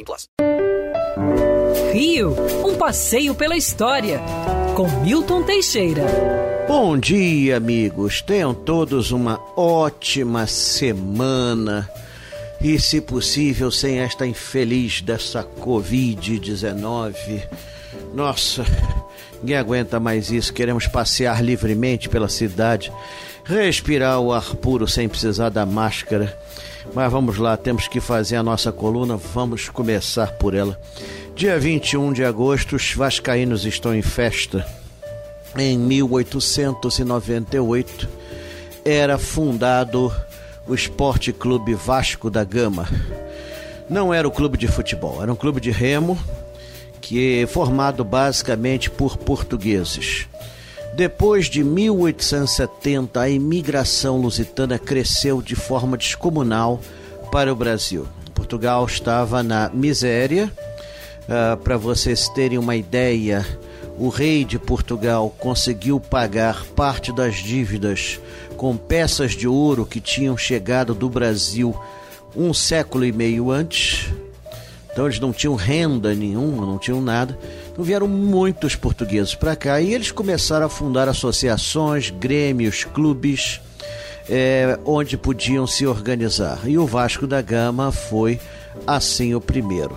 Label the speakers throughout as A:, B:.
A: 18 plus.
B: Rio, um passeio pela história. Com Milton Teixeira.
C: Bom dia, amigos. Tenham todos uma ótima semana. E, se possível, sem esta infeliz dessa Covid-19 nossa, ninguém aguenta mais isso. Queremos passear livremente pela cidade, respirar o ar puro sem precisar da máscara. Mas vamos lá, temos que fazer a nossa coluna. Vamos começar por ela. Dia 21 de agosto, os vascaínos estão em festa. Em 1898 era fundado o Esporte Clube Vasco da Gama. Não era o clube de futebol, era um clube de remo que é formado basicamente por portugueses. Depois de 1870, a imigração lusitana cresceu de forma descomunal para o Brasil. Portugal estava na miséria. Uh, para vocês terem uma ideia, o rei de Portugal conseguiu pagar parte das dívidas com peças de ouro que tinham chegado do Brasil um século e meio antes. Então eles não tinham renda nenhuma, não tinham nada. Então vieram muitos portugueses para cá e eles começaram a fundar associações, grêmios, clubes, é, onde podiam se organizar. E o Vasco da Gama foi assim o primeiro.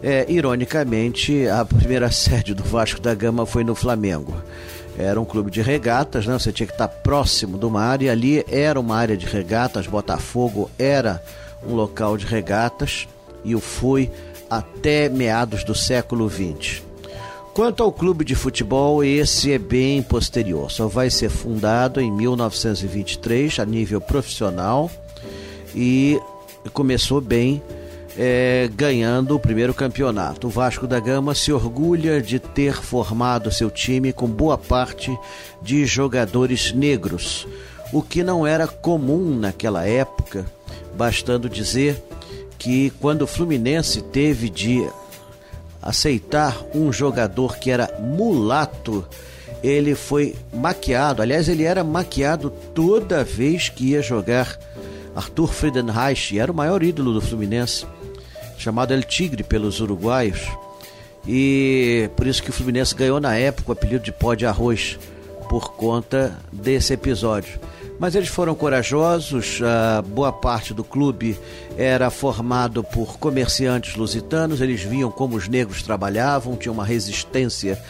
C: É, ironicamente, a primeira sede do Vasco da Gama foi no Flamengo. Era um clube de regatas, né? Você tinha que estar próximo de uma área e ali era uma área de regatas. Botafogo era um local de regatas e o foi até meados do século XX. Quanto ao clube de futebol, esse é bem posterior, só vai ser fundado em 1923 a nível profissional e começou bem é, ganhando o primeiro campeonato. O Vasco da Gama se orgulha de ter formado seu time com boa parte de jogadores negros, o que não era comum naquela época, bastando dizer que quando o Fluminense teve de aceitar um jogador que era mulato, ele foi maquiado. Aliás, ele era maquiado toda vez que ia jogar. Arthur Friedenreich era o maior ídolo do Fluminense, chamado El Tigre pelos uruguaios. E por isso que o Fluminense ganhou na época o apelido de pó de arroz por conta desse episódio mas eles foram corajosos. A boa parte do clube era formado por comerciantes lusitanos, eles viam como os negros trabalhavam, tinham uma resistência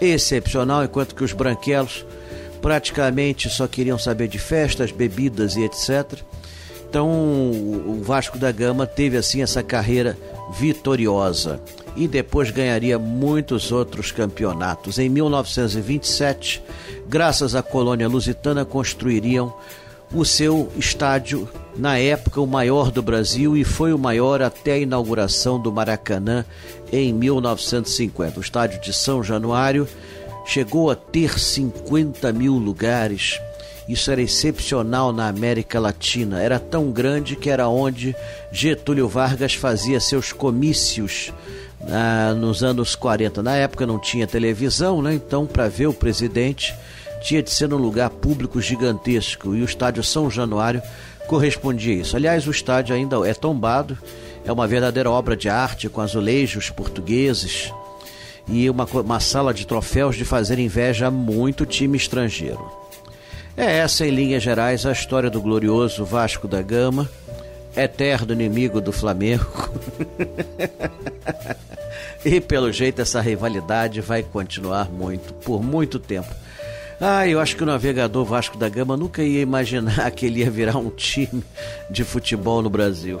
C: excepcional, enquanto que os branquelos praticamente só queriam saber de festas, bebidas e etc. Então o Vasco da Gama teve assim essa carreira vitoriosa e depois ganharia muitos outros campeonatos. Em 1927, graças à colônia lusitana, construiriam o seu estádio, na época o maior do Brasil e foi o maior até a inauguração do Maracanã em 1950. O estádio de São Januário chegou a ter 50 mil lugares. Isso era excepcional na América Latina. Era tão grande que era onde Getúlio Vargas fazia seus comícios ah, nos anos 40. Na época não tinha televisão, né? então para ver o presidente tinha de ser num lugar público gigantesco e o estádio São Januário correspondia a isso. Aliás, o estádio ainda é tombado, é uma verdadeira obra de arte com azulejos portugueses e uma, uma sala de troféus de fazer inveja a muito time estrangeiro. É essa, em linhas gerais, a história do glorioso Vasco da Gama eterno inimigo do Flamengo. e pelo jeito essa rivalidade vai continuar muito, por muito tempo. Ah, eu acho que o navegador Vasco da Gama nunca ia imaginar que ele ia virar um time de futebol no Brasil.